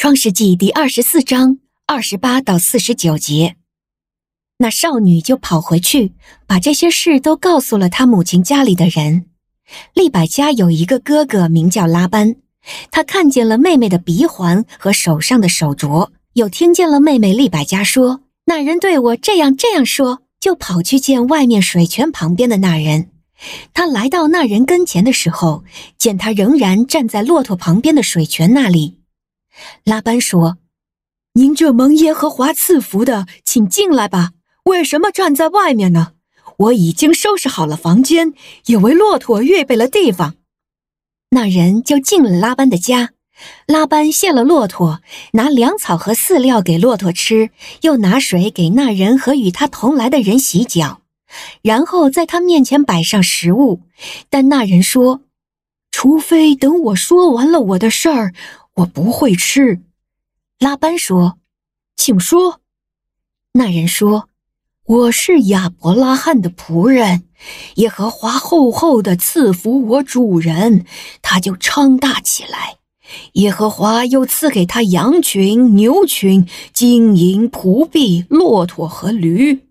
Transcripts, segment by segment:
创世纪第二十四章二十八到四十九节，那少女就跑回去，把这些事都告诉了她母亲家里的人。利百家有一个哥哥名叫拉班，他看见了妹妹的鼻环和手上的手镯，又听见了妹妹利百家说：“那人对我这样这样说。”就跑去见外面水泉旁边的那人。他来到那人跟前的时候，见他仍然站在骆驼旁边的水泉那里。拉班说：“您这蒙耶和华赐福的，请进来吧。为什么站在外面呢？我已经收拾好了房间，也为骆驼预备了地方。”那人就进了拉班的家。拉班卸了骆驼，拿粮草和饲料给骆驼吃，又拿水给那人和与他同来的人洗脚，然后在他面前摆上食物。但那人说：“除非等我说完了我的事儿。”我不会吃。拉班说：“请说。”那人说：“我是亚伯拉罕的仆人，耶和华厚厚的赐福我主人，他就昌大起来。耶和华又赐给他羊群、牛群、金银、仆婢、骆驼和驴。”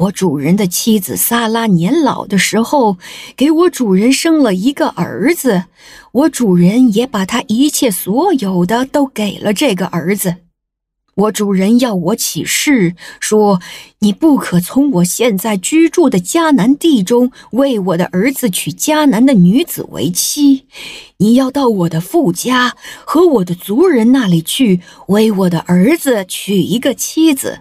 我主人的妻子撒拉年老的时候，给我主人生了一个儿子。我主人也把他一切所有的都给了这个儿子。我主人要我起誓说：你不可从我现在居住的迦南地中为我的儿子娶迦南的女子为妻。你要到我的父家和我的族人那里去，为我的儿子娶一个妻子。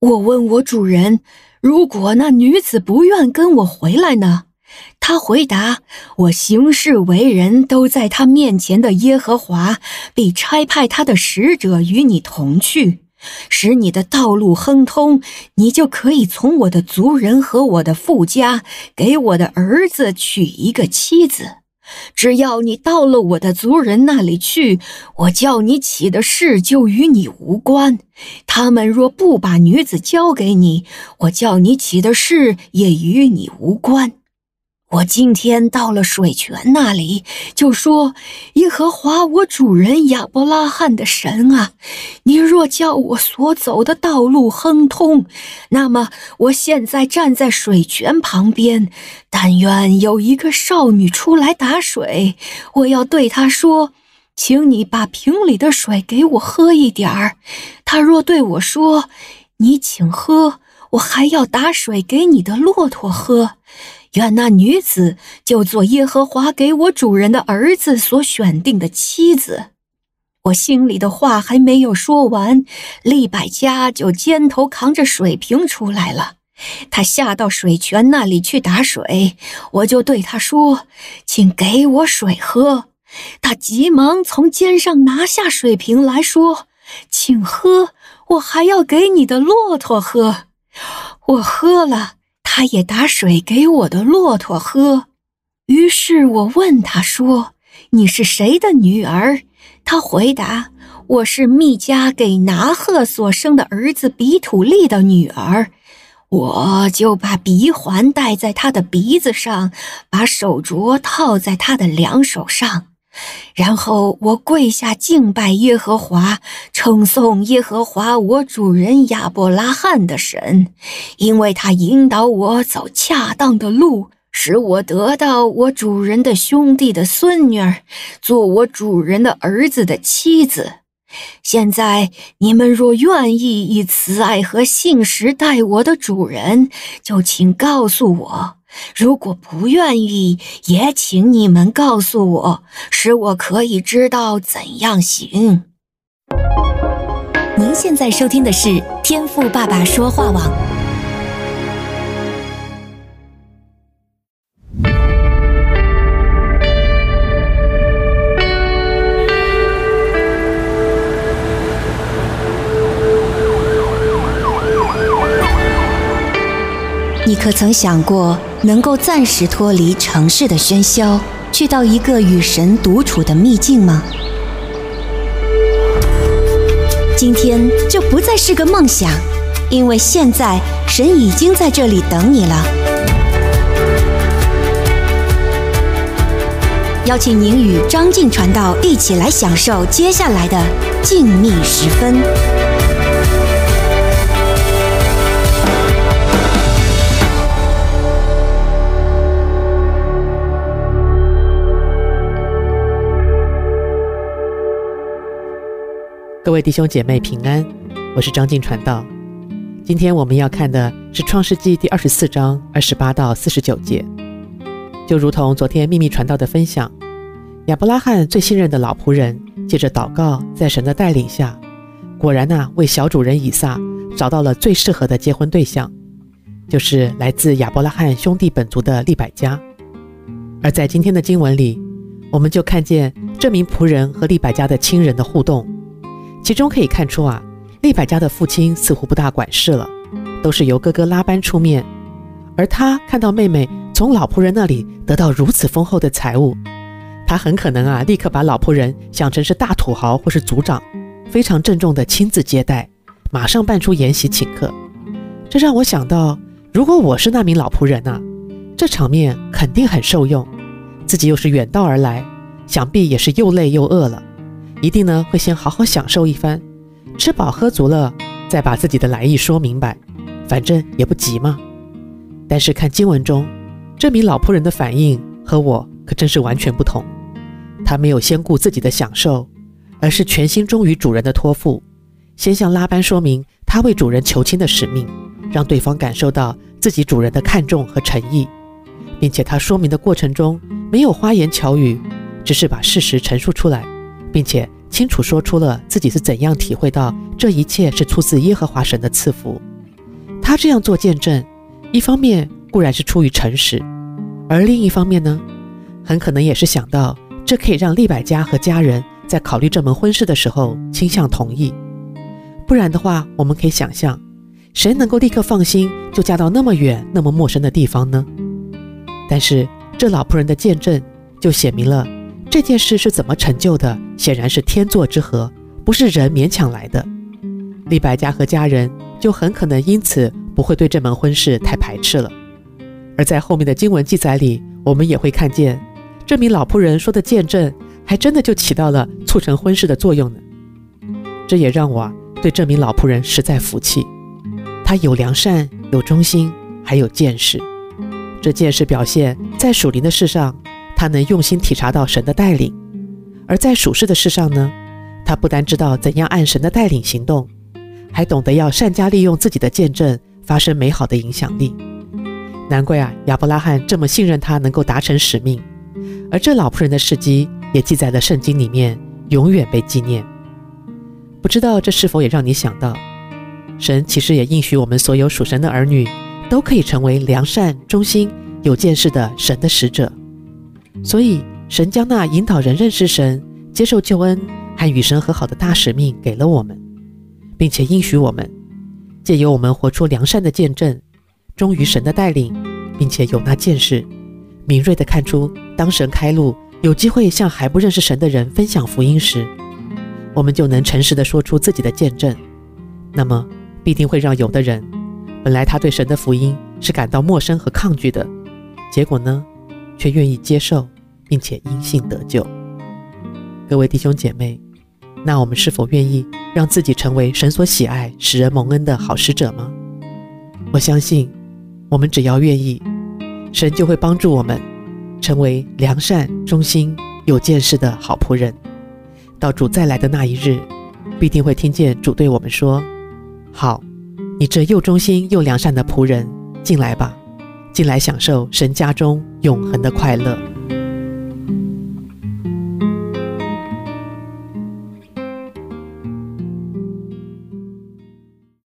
我问我主人：“如果那女子不愿跟我回来呢？”他回答：“我行事为人都在他面前的耶和华必差派他的使者与你同去，使你的道路亨通，你就可以从我的族人和我的父家给我的儿子娶一个妻子。”只要你到了我的族人那里去，我叫你起的誓就与你无关。他们若不把女子交给你，我叫你起的誓也与你无关。我今天到了水泉那里，就说：“耶和华我主人亚伯拉罕的神啊，你若叫我所走的道路亨通，那么我现在站在水泉旁边，但愿有一个少女出来打水，我要对她说，请你把瓶里的水给我喝一点儿。她若对我说，你请喝，我还要打水给你的骆驼喝。”愿那女子就做耶和华给我主人的儿子所选定的妻子。我心里的话还没有说完，利百加就肩头扛着水瓶出来了。他下到水泉那里去打水，我就对他说：“请给我水喝。”他急忙从肩上拿下水瓶来说：“请喝，我还要给你的骆驼喝。”我喝了。他也打水给我的骆驼喝，于是我问他说：“你是谁的女儿？”他回答：“我是密迦给拿鹤所生的儿子比土利的女儿。”我就把鼻环戴在他的鼻子上，把手镯套在他的两手上。然后我跪下敬拜耶和华，称颂耶和华我主人亚伯拉罕的神，因为他引导我走恰当的路，使我得到我主人的兄弟的孙女儿，做我主人的儿子的妻子。现在你们若愿意以慈爱和信实待我的主人，就请告诉我。如果不愿意，也请你们告诉我，使我可以知道怎样行。您现在收听的是天赋爸爸说话网。你可曾想过，能够暂时脱离城市的喧嚣，去到一个与神独处的秘境吗？今天就不再是个梦想，因为现在神已经在这里等你了。邀请您与张静传道一起来享受接下来的静谧时分。各位弟兄姐妹平安，我是张静传道。今天我们要看的是创世纪第二十四章二十八到四十九节。就如同昨天秘密传道的分享，亚伯拉罕最信任的老仆人，借着祷告，在神的带领下，果然呐、为小主人以撒找到了最适合的结婚对象，就是来自亚伯拉罕兄弟本族的利百加。而在今天的经文里，我们就看见这名仆人和利百加的亲人的互动，其中可以看出啊，利百加的父亲似乎不大管事了，都是由哥哥拉班出面，而他看到妹妹。从老仆人那里得到如此丰厚的财物，他很可能啊，立刻把老仆人想成是大土豪或是族长，非常郑重地亲自接待，马上办出筵席请客。这让我想到，如果我是那名老仆人啊，这场面肯定很受用。自己又是远道而来，想必也是又累又饿了，一定呢会先好好享受一番，吃饱喝足了，再把自己的来意说明白，反正也不急嘛。但是看经文中。这名老仆人的反应和我可真是完全不同。他没有先顾自己的享受，而是全心忠于主人的托付，先向拉班说明他为主人求亲的使命，让对方感受到自己主人的看重和诚意，并且他说明的过程中没有花言巧语，只是把事实陈述出来，并且清楚说出了自己是怎样体会到这一切是出自耶和华神的赐福。他这样做见证，一方面。固然是出于诚实，而另一方面呢，很可能也是想到这可以让利百加和家人在考虑这门婚事的时候倾向同意。不然的话，我们可以想象，谁能够立刻放心就嫁到那么远、那么陌生的地方呢？但是这老仆人的见证就写明了这件事是怎么成就的，显然是天作之合，不是人勉强来的。李百家和家人就很可能因此不会对这门婚事太排斥了。而在后面的经文记载里，我们也会看见，这名老仆人说的见证，还真的就起到了促成婚事的作用呢。这也让我对这名老仆人实在服气。他有良善，有忠心，还有见识。这见识表现在属灵的事上，他能用心体察到神的带领；而在属世的事上呢，他不单知道怎样按神的带领行动，还懂得要善加利用自己的见证，发生美好的影响力。难怪啊，亚伯拉罕这么信任他能够达成使命，而这老仆人的事迹也记在了圣经里面，永远被纪念。不知道这是否也让你想到，神其实也应许我们所有属神的儿女，都可以成为良善、忠心、有见识的神的使者。所以，神将那引导人认识神、接受救恩和与神和好的大使命给了我们，并且应许我们，借由我们活出良善的见证。忠于神的带领，并且有那见识，敏锐地看出，当神开路，有机会向还不认识神的人分享福音时，我们就能诚实地说出自己的见证。那么，必定会让有的人，本来他对神的福音是感到陌生和抗拒的，结果呢，却愿意接受，并且因信得救。各位弟兄姐妹，那我们是否愿意让自己成为神所喜爱、使人蒙恩的好使者吗？我相信。我们只要愿意，神就会帮助我们成为良善、忠心、有见识的好仆人。到主再来的那一日，必定会听见主对我们说：“好，你这又忠心又良善的仆人，进来吧，进来享受神家中永恒的快乐。”